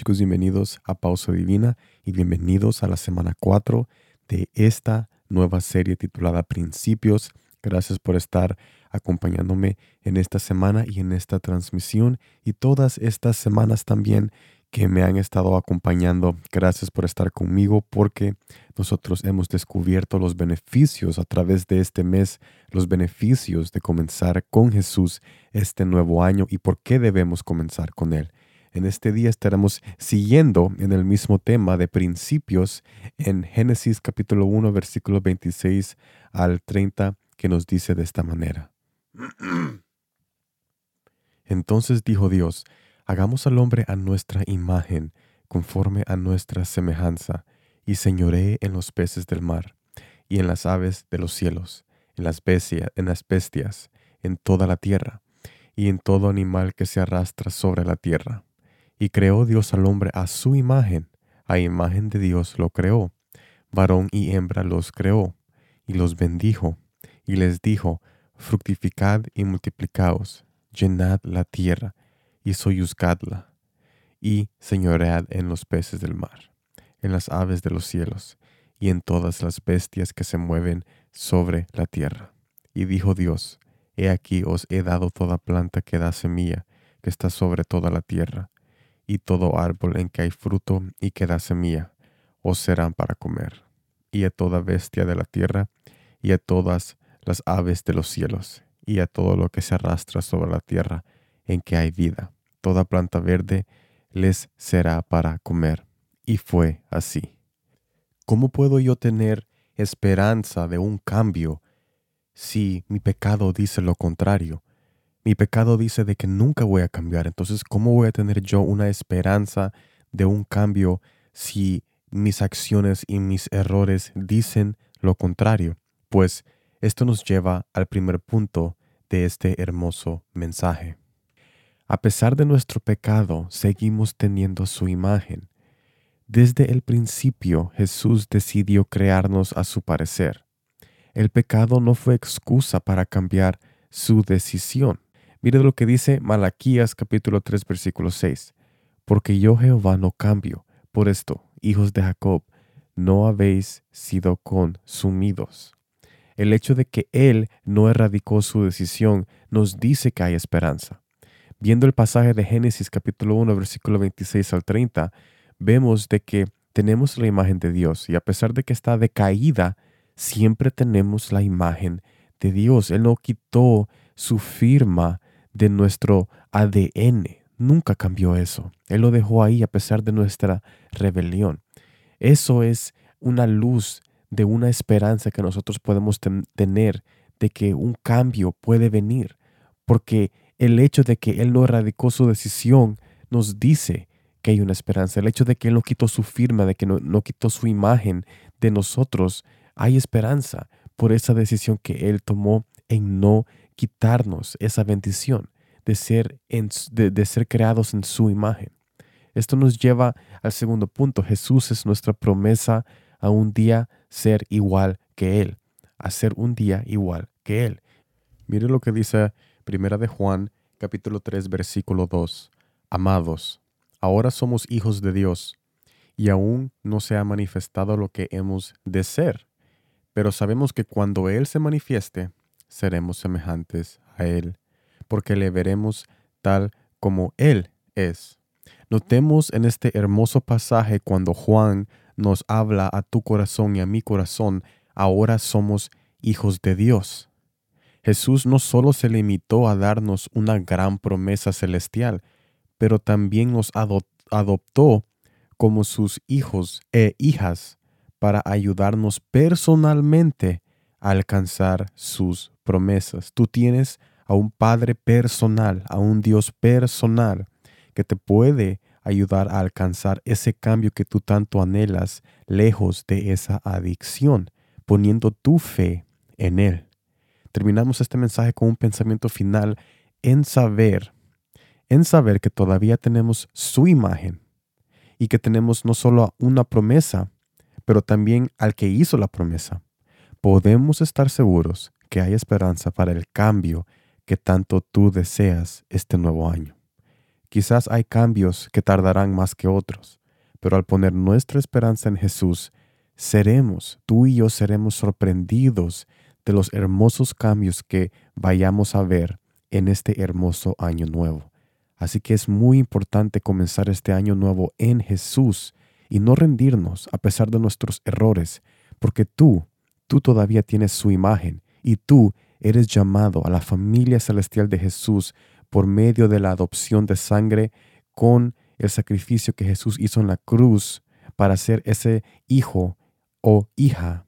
chicos, bienvenidos a Pausa Divina y bienvenidos a la semana 4 de esta nueva serie titulada Principios. Gracias por estar acompañándome en esta semana y en esta transmisión y todas estas semanas también que me han estado acompañando. Gracias por estar conmigo porque nosotros hemos descubierto los beneficios a través de este mes, los beneficios de comenzar con Jesús este nuevo año y por qué debemos comenzar con Él. En este día estaremos siguiendo en el mismo tema de principios en Génesis capítulo 1 versículo 26 al 30 que nos dice de esta manera. Entonces dijo Dios, hagamos al hombre a nuestra imagen, conforme a nuestra semejanza, y señoree en los peces del mar, y en las aves de los cielos, en las, en las bestias, en toda la tierra, y en todo animal que se arrastra sobre la tierra. Y creó Dios al hombre a su imagen, a imagen de Dios lo creó, varón y hembra los creó, y los bendijo, y les dijo, fructificad y multiplicaos, llenad la tierra, y soyuzcadla, y señoread en los peces del mar, en las aves de los cielos, y en todas las bestias que se mueven sobre la tierra. Y dijo Dios, He aquí os he dado toda planta que da semilla, que está sobre toda la tierra, y todo árbol en que hay fruto y que da semilla, os serán para comer, y a toda bestia de la tierra, y a todas las aves de los cielos, y a todo lo que se arrastra sobre la tierra en que hay vida. Toda planta verde les será para comer. Y fue así. ¿Cómo puedo yo tener esperanza de un cambio si mi pecado dice lo contrario? Mi pecado dice de que nunca voy a cambiar. Entonces, ¿cómo voy a tener yo una esperanza de un cambio si mis acciones y mis errores dicen lo contrario? Pues esto nos lleva al primer punto de este hermoso mensaje. A pesar de nuestro pecado, seguimos teniendo su imagen. Desde el principio Jesús decidió crearnos a su parecer. El pecado no fue excusa para cambiar su decisión. Mire lo que dice Malaquías capítulo 3 versículo 6. Porque yo Jehová no cambio. Por esto, hijos de Jacob, no habéis sido consumidos. El hecho de que Él no erradicó su decisión nos dice que hay esperanza. Viendo el pasaje de Génesis capítulo 1 versículo 26 al 30, vemos de que tenemos la imagen de Dios y a pesar de que está decaída, siempre tenemos la imagen de Dios. Él no quitó su firma de nuestro ADN. Nunca cambió eso. Él lo dejó ahí a pesar de nuestra rebelión. Eso es una luz de una esperanza que nosotros podemos tener de que un cambio puede venir, porque el hecho de que Él no erradicó su decisión nos dice que hay una esperanza. El hecho de que Él no quitó su firma, de que no, no quitó su imagen de nosotros, hay esperanza por esa decisión que Él tomó en no quitarnos esa bendición de ser, de, ser creados en su imagen. Esto nos lleva al segundo punto. Jesús es nuestra promesa a un día ser igual que Él, a ser un día igual que Él. Mire lo que dice Primera de Juan, capítulo 3, versículo 2. Amados, ahora somos hijos de Dios, y aún no se ha manifestado lo que hemos de ser, pero sabemos que cuando Él se manifieste, seremos semejantes a Él, porque le veremos tal como Él es. Notemos en este hermoso pasaje cuando Juan nos habla a tu corazón y a mi corazón, ahora somos hijos de Dios. Jesús no solo se limitó a darnos una gran promesa celestial, pero también nos adoptó como sus hijos e hijas para ayudarnos personalmente a alcanzar sus promesas. Tú tienes a un Padre personal, a un Dios personal que te puede ayudar a alcanzar ese cambio que tú tanto anhelas lejos de esa adicción, poniendo tu fe en Él. Terminamos este mensaje con un pensamiento final en saber, en saber que todavía tenemos su imagen y que tenemos no solo una promesa, pero también al que hizo la promesa. Podemos estar seguros que hay esperanza para el cambio que tanto tú deseas este nuevo año. Quizás hay cambios que tardarán más que otros, pero al poner nuestra esperanza en Jesús, seremos, tú y yo seremos sorprendidos de los hermosos cambios que vayamos a ver en este hermoso año nuevo. Así que es muy importante comenzar este año nuevo en Jesús y no rendirnos a pesar de nuestros errores, porque tú, tú todavía tienes su imagen y tú eres llamado a la familia celestial de Jesús por medio de la adopción de sangre con el sacrificio que Jesús hizo en la cruz para ser ese hijo o hija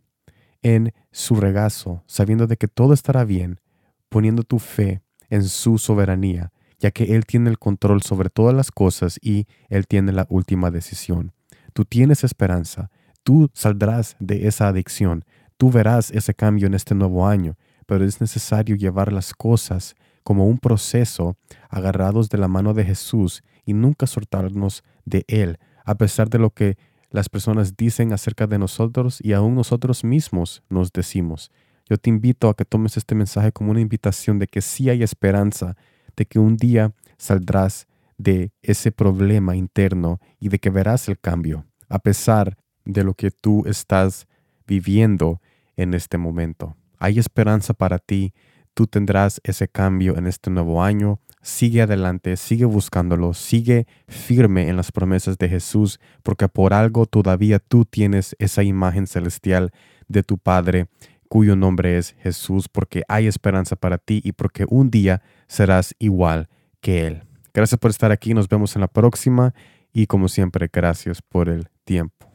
en su regazo, sabiendo de que todo estará bien, poniendo tu fe en su soberanía, ya que Él tiene el control sobre todas las cosas y Él tiene la última decisión. Tú tienes esperanza, tú saldrás de esa adicción, tú verás ese cambio en este nuevo año, pero es necesario llevar las cosas como un proceso agarrados de la mano de Jesús y nunca soltarnos de Él, a pesar de lo que las personas dicen acerca de nosotros y aún nosotros mismos nos decimos. Yo te invito a que tomes este mensaje como una invitación de que sí hay esperanza, de que un día saldrás de ese problema interno y de que verás el cambio, a pesar de lo que tú estás viviendo en este momento. Hay esperanza para ti tú tendrás ese cambio en este nuevo año. Sigue adelante, sigue buscándolo, sigue firme en las promesas de Jesús, porque por algo todavía tú tienes esa imagen celestial de tu Padre, cuyo nombre es Jesús, porque hay esperanza para ti y porque un día serás igual que Él. Gracias por estar aquí, nos vemos en la próxima y como siempre, gracias por el tiempo.